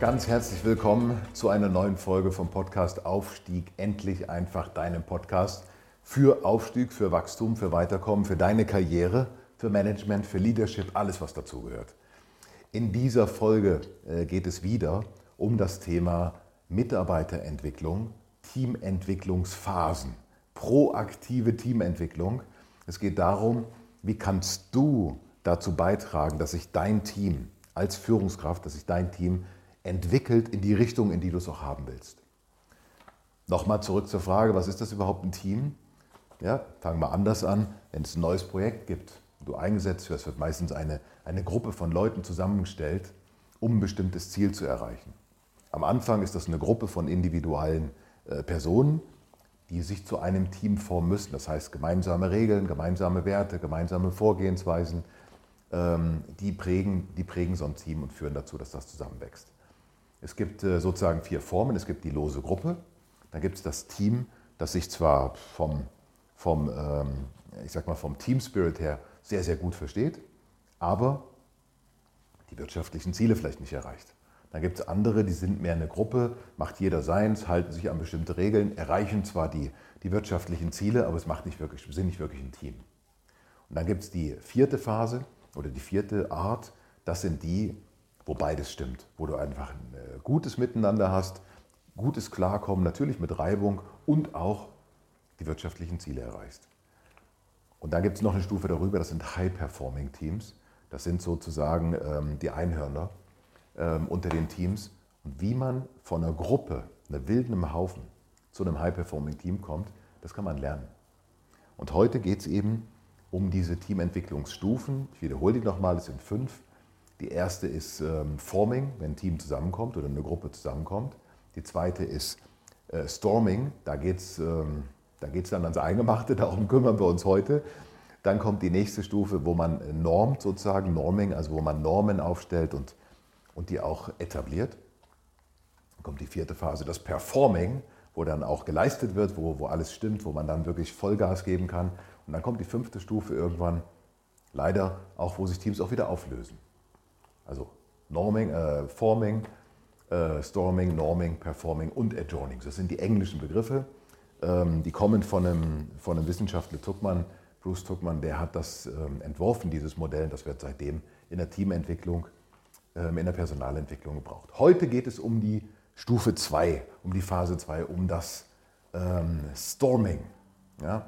Ganz herzlich willkommen zu einer neuen Folge vom Podcast Aufstieg endlich einfach deinem Podcast für Aufstieg, für Wachstum, für Weiterkommen, für deine Karriere, für Management, für Leadership, alles was dazugehört. In dieser Folge äh, geht es wieder um das Thema Mitarbeiterentwicklung, Teamentwicklungsphasen, proaktive Teamentwicklung. Es geht darum, wie kannst du dazu beitragen, dass sich dein Team als Führungskraft, dass sich dein Team entwickelt in die Richtung, in die du es auch haben willst. Nochmal zurück zur Frage, was ist das überhaupt ein Team? Ja, fangen wir anders an. Wenn es ein neues Projekt gibt, du eingesetzt wirst, wird meistens eine, eine Gruppe von Leuten zusammengestellt, um ein bestimmtes Ziel zu erreichen. Am Anfang ist das eine Gruppe von individuellen äh, Personen, die sich zu einem Team formen müssen. Das heißt, gemeinsame Regeln, gemeinsame Werte, gemeinsame Vorgehensweisen, ähm, die, prägen, die prägen so ein Team und führen dazu, dass das zusammenwächst. Es gibt äh, sozusagen vier Formen. Es gibt die lose Gruppe, dann gibt es das Team, das sich zwar vom, vom, ähm, ich sag mal vom Team Spirit her sehr, sehr gut versteht, aber die wirtschaftlichen Ziele vielleicht nicht erreicht. Dann gibt es andere, die sind mehr eine Gruppe, macht jeder seins, halten sich an bestimmte Regeln, erreichen zwar die, die wirtschaftlichen Ziele, aber es macht nicht wirklich, sind nicht wirklich ein Team. Und dann gibt es die vierte Phase oder die vierte Art, das sind die, wo beides stimmt, wo du einfach ein äh, gutes Miteinander hast, gutes Klarkommen, natürlich mit Reibung und auch die wirtschaftlichen Ziele erreichst. Und dann gibt es noch eine Stufe darüber, das sind High-Performing-Teams. Das sind sozusagen ähm, die Einhörner ähm, unter den Teams. Und wie man von einer Gruppe, einer wilden Haufen, zu einem High-Performing-Team kommt, das kann man lernen. Und heute geht es eben um diese Teamentwicklungsstufen. Ich wiederhole die nochmal, es sind fünf. Die erste ist ähm, Forming, wenn ein Team zusammenkommt oder eine Gruppe zusammenkommt. Die zweite ist äh, Storming, da geht es ähm, da dann ans Eingemachte, darum kümmern wir uns heute. Dann kommt die nächste Stufe, wo man normt sozusagen, Norming, also wo man Normen aufstellt und, und die auch etabliert. Dann kommt die vierte Phase, das Performing, wo dann auch geleistet wird, wo, wo alles stimmt, wo man dann wirklich Vollgas geben kann. Und dann kommt die fünfte Stufe irgendwann, leider auch, wo sich Teams auch wieder auflösen. Also Norming, äh, Forming, äh, Storming, Norming, Performing und Adjourning. Das sind die englischen Begriffe. Ähm, die kommen von einem, von einem Wissenschaftler Tuckmann, Bruce Tuckmann, der hat das ähm, entworfen, dieses Modell. Das wird seitdem in der Teamentwicklung, ähm, in der Personalentwicklung gebraucht. Heute geht es um die Stufe 2, um die Phase 2, um das ähm, Storming. Ja?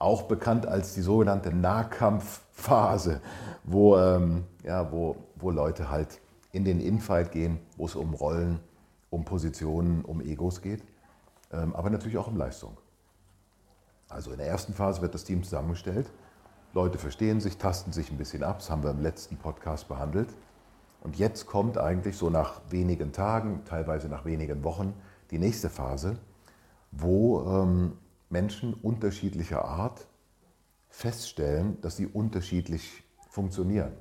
Auch bekannt als die sogenannte Nahkampfphase, wo, ähm, ja, wo, wo Leute halt in den Infight gehen, wo es um Rollen, um Positionen, um Egos geht, ähm, aber natürlich auch um Leistung. Also in der ersten Phase wird das Team zusammengestellt. Leute verstehen sich, tasten sich ein bisschen ab. Das haben wir im letzten Podcast behandelt. Und jetzt kommt eigentlich so nach wenigen Tagen, teilweise nach wenigen Wochen, die nächste Phase, wo ähm, Menschen unterschiedlicher Art feststellen, dass sie unterschiedlich funktionieren.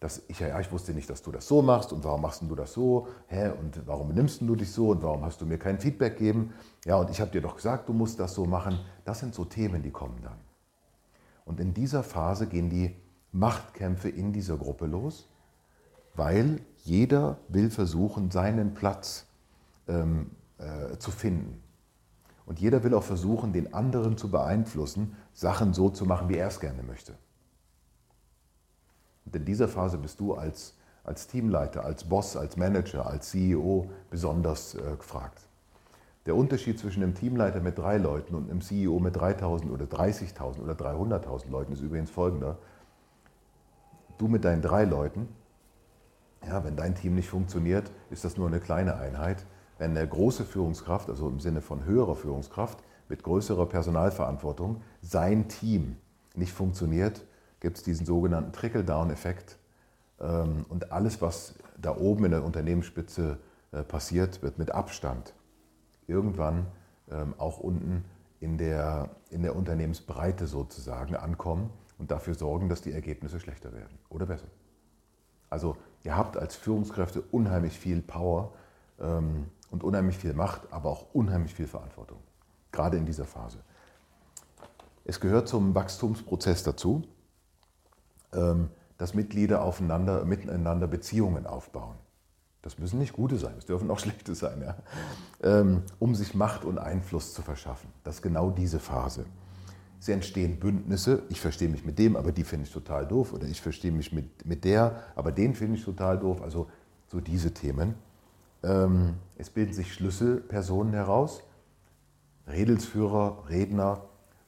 Dass ich, ja, ich wusste nicht, dass du das so machst und warum machst du das so? Hä? Und warum benimmst du dich so und warum hast du mir kein Feedback gegeben? Ja, und ich habe dir doch gesagt, du musst das so machen. Das sind so Themen, die kommen dann. Und in dieser Phase gehen die Machtkämpfe in dieser Gruppe los, weil jeder will versuchen, seinen Platz ähm, äh, zu finden. Und jeder will auch versuchen, den anderen zu beeinflussen, Sachen so zu machen, wie er es gerne möchte. Und in dieser Phase bist du als, als Teamleiter, als Boss, als Manager, als CEO besonders äh, gefragt. Der Unterschied zwischen einem Teamleiter mit drei Leuten und einem CEO mit 3000 oder 30.000 oder 300.000 Leuten ist übrigens folgender. Du mit deinen drei Leuten, ja, wenn dein Team nicht funktioniert, ist das nur eine kleine Einheit. Wenn eine große Führungskraft, also im Sinne von höherer Führungskraft, mit größerer Personalverantwortung, sein Team nicht funktioniert, gibt es diesen sogenannten Trickle-Down-Effekt. Ähm, und alles, was da oben in der Unternehmensspitze äh, passiert, wird mit Abstand irgendwann ähm, auch unten in der, in der Unternehmensbreite sozusagen ankommen und dafür sorgen, dass die Ergebnisse schlechter werden oder besser. Also ihr habt als Führungskräfte unheimlich viel Power ähm, und unheimlich viel Macht, aber auch unheimlich viel Verantwortung, gerade in dieser Phase. Es gehört zum Wachstumsprozess dazu, ähm, dass Mitglieder aufeinander, miteinander Beziehungen aufbauen. Das müssen nicht gute sein, es dürfen auch schlechte sein, ja? ähm, um sich Macht und Einfluss zu verschaffen. Das ist genau diese Phase. Es entstehen Bündnisse, ich verstehe mich mit dem, aber die finde ich total doof, oder ich verstehe mich mit, mit der, aber den finde ich total doof, also so diese Themen. Ähm, es bilden sich Schlüsselpersonen heraus, Redelsführer, Redner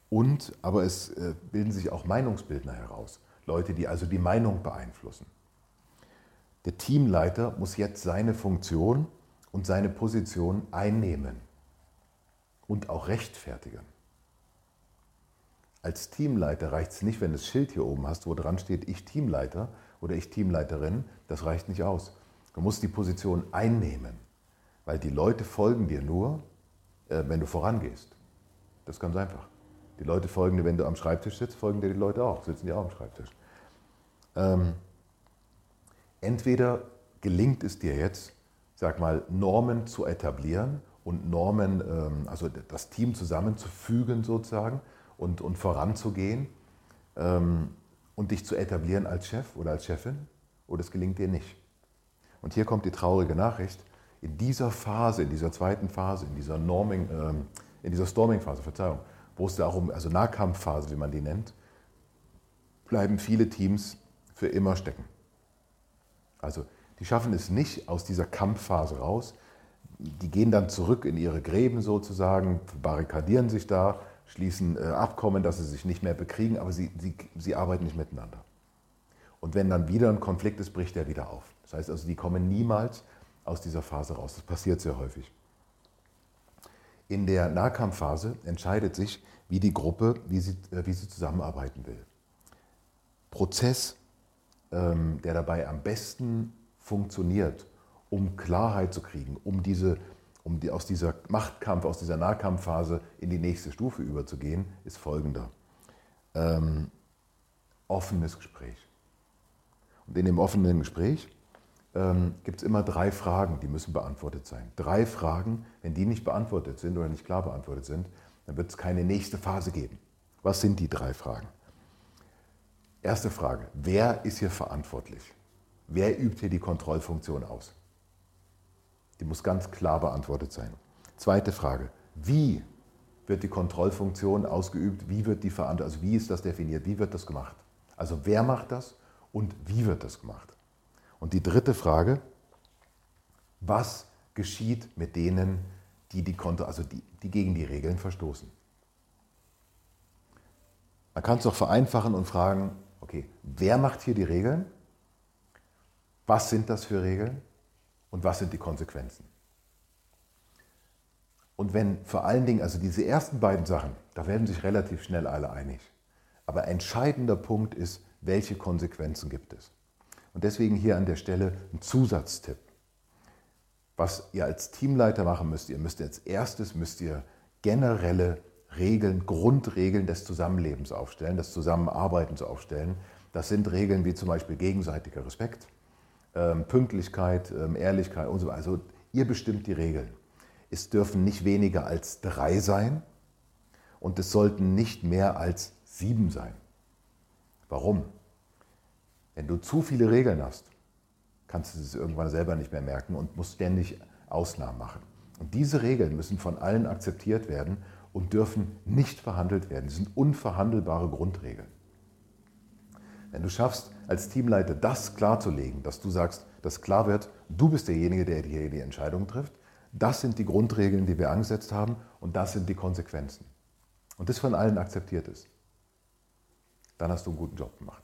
und, aber es äh, bilden sich auch Meinungsbildner heraus. Leute, die also die Meinung beeinflussen. Der Teamleiter muss jetzt seine Funktion und seine Position einnehmen und auch rechtfertigen. Als Teamleiter reicht es nicht, wenn du das Schild hier oben hast, wo dran steht, ich Teamleiter oder ich Teamleiterin, das reicht nicht aus. Du musst die Position einnehmen, weil die Leute folgen dir nur, äh, wenn du vorangehst. Das ist ganz einfach. Die Leute folgen dir, wenn du am Schreibtisch sitzt, folgen dir die Leute auch, sitzen die auch am Schreibtisch. Ähm, entweder gelingt es dir jetzt, sag mal, Normen zu etablieren und Normen, ähm, also das Team zusammenzufügen sozusagen und, und voranzugehen ähm, und dich zu etablieren als Chef oder als Chefin, oder es gelingt dir nicht. Und hier kommt die traurige Nachricht. In dieser Phase, in dieser zweiten Phase, in dieser Norming, ähm, in dieser Storming-Phase, Verzeihung, wo es darum, also Nahkampfphase, wie man die nennt, bleiben viele Teams für immer stecken. Also die schaffen es nicht aus dieser Kampfphase raus. Die gehen dann zurück in ihre Gräben sozusagen, barrikadieren sich da, schließen äh, Abkommen, dass sie sich nicht mehr bekriegen, aber sie, sie, sie arbeiten nicht miteinander. Und wenn dann wieder ein Konflikt ist, bricht er wieder auf. Das heißt also, die kommen niemals aus dieser Phase raus. Das passiert sehr häufig. In der Nahkampfphase entscheidet sich, wie die Gruppe, wie sie, äh, wie sie zusammenarbeiten will. Prozess, ähm, der dabei am besten funktioniert, um Klarheit zu kriegen, um, diese, um die, aus dieser Machtkampf, aus dieser Nahkampfphase in die nächste Stufe überzugehen, ist folgender. Ähm, offenes Gespräch. Und in dem offenen Gespräch ähm, gibt es immer drei Fragen, die müssen beantwortet sein. Drei Fragen, wenn die nicht beantwortet sind oder nicht klar beantwortet sind, dann wird es keine nächste Phase geben. Was sind die drei Fragen? Erste Frage, wer ist hier verantwortlich? Wer übt hier die Kontrollfunktion aus? Die muss ganz klar beantwortet sein. Zweite Frage, wie wird die Kontrollfunktion ausgeübt? Wie wird die verantwortet? Also wie ist das definiert? Wie wird das gemacht? Also wer macht das und wie wird das gemacht? Und die dritte Frage, was geschieht mit denen, die, die, Konto, also die, die gegen die Regeln verstoßen? Man kann es doch vereinfachen und fragen, okay, wer macht hier die Regeln? Was sind das für Regeln? Und was sind die Konsequenzen? Und wenn vor allen Dingen, also diese ersten beiden Sachen, da werden sich relativ schnell alle einig. Aber entscheidender Punkt ist, welche Konsequenzen gibt es? Und deswegen hier an der Stelle ein Zusatztipp. Was ihr als Teamleiter machen müsst, ihr müsst als erstes müsst ihr generelle Regeln, Grundregeln des Zusammenlebens aufstellen, des Zusammenarbeitens aufstellen. Das sind Regeln wie zum Beispiel gegenseitiger Respekt, ähm, Pünktlichkeit, ähm, Ehrlichkeit und so weiter. Also ihr bestimmt die Regeln. Es dürfen nicht weniger als drei sein und es sollten nicht mehr als sieben sein. Warum? Wenn du zu viele Regeln hast, kannst du es irgendwann selber nicht mehr merken und musst ständig Ausnahmen machen. Und diese Regeln müssen von allen akzeptiert werden und dürfen nicht verhandelt werden. Sie sind unverhandelbare Grundregeln. Wenn du schaffst, als Teamleiter das klarzulegen, dass du sagst, dass klar wird, du bist derjenige, der hier die Entscheidung trifft, das sind die Grundregeln, die wir angesetzt haben und das sind die Konsequenzen. Und das von allen akzeptiert ist, dann hast du einen guten Job gemacht.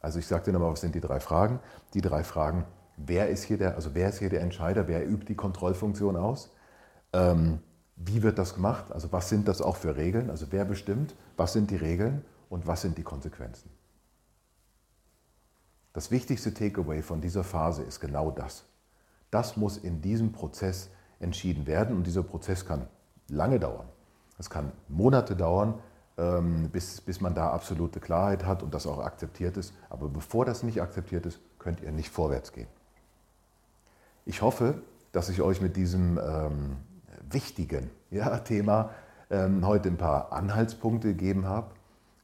Also ich sage dir nochmal, was sind die drei Fragen? Die drei Fragen, wer ist hier der, also wer ist hier der Entscheider, wer übt die Kontrollfunktion aus? Ähm, wie wird das gemacht? Also was sind das auch für Regeln? Also wer bestimmt? Was sind die Regeln und was sind die Konsequenzen? Das wichtigste Takeaway von dieser Phase ist genau das. Das muss in diesem Prozess entschieden werden und dieser Prozess kann lange dauern. Es kann Monate dauern, bis, bis man da absolute Klarheit hat und das auch akzeptiert ist. Aber bevor das nicht akzeptiert ist, könnt ihr nicht vorwärts gehen. Ich hoffe, dass ich euch mit diesem ähm, wichtigen ja, Thema ähm, heute ein paar Anhaltspunkte gegeben habe,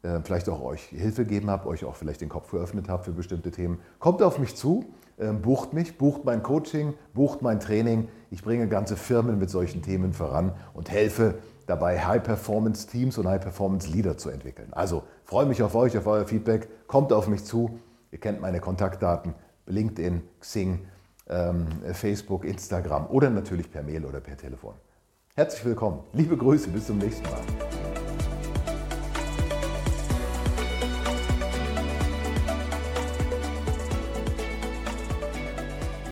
äh, vielleicht auch euch Hilfe gegeben habe, euch auch vielleicht den Kopf geöffnet habe für bestimmte Themen. Kommt auf mich zu, äh, bucht mich, bucht mein Coaching, bucht mein Training. Ich bringe ganze Firmen mit solchen Themen voran und helfe dabei, High-Performance-Teams und High-Performance-Leader zu entwickeln. Also freue mich auf euch, auf euer Feedback. Kommt auf mich zu. Ihr kennt meine Kontaktdaten, LinkedIn, Xing, ähm, Facebook, Instagram oder natürlich per Mail oder per Telefon. Herzlich willkommen. Liebe Grüße, bis zum nächsten Mal.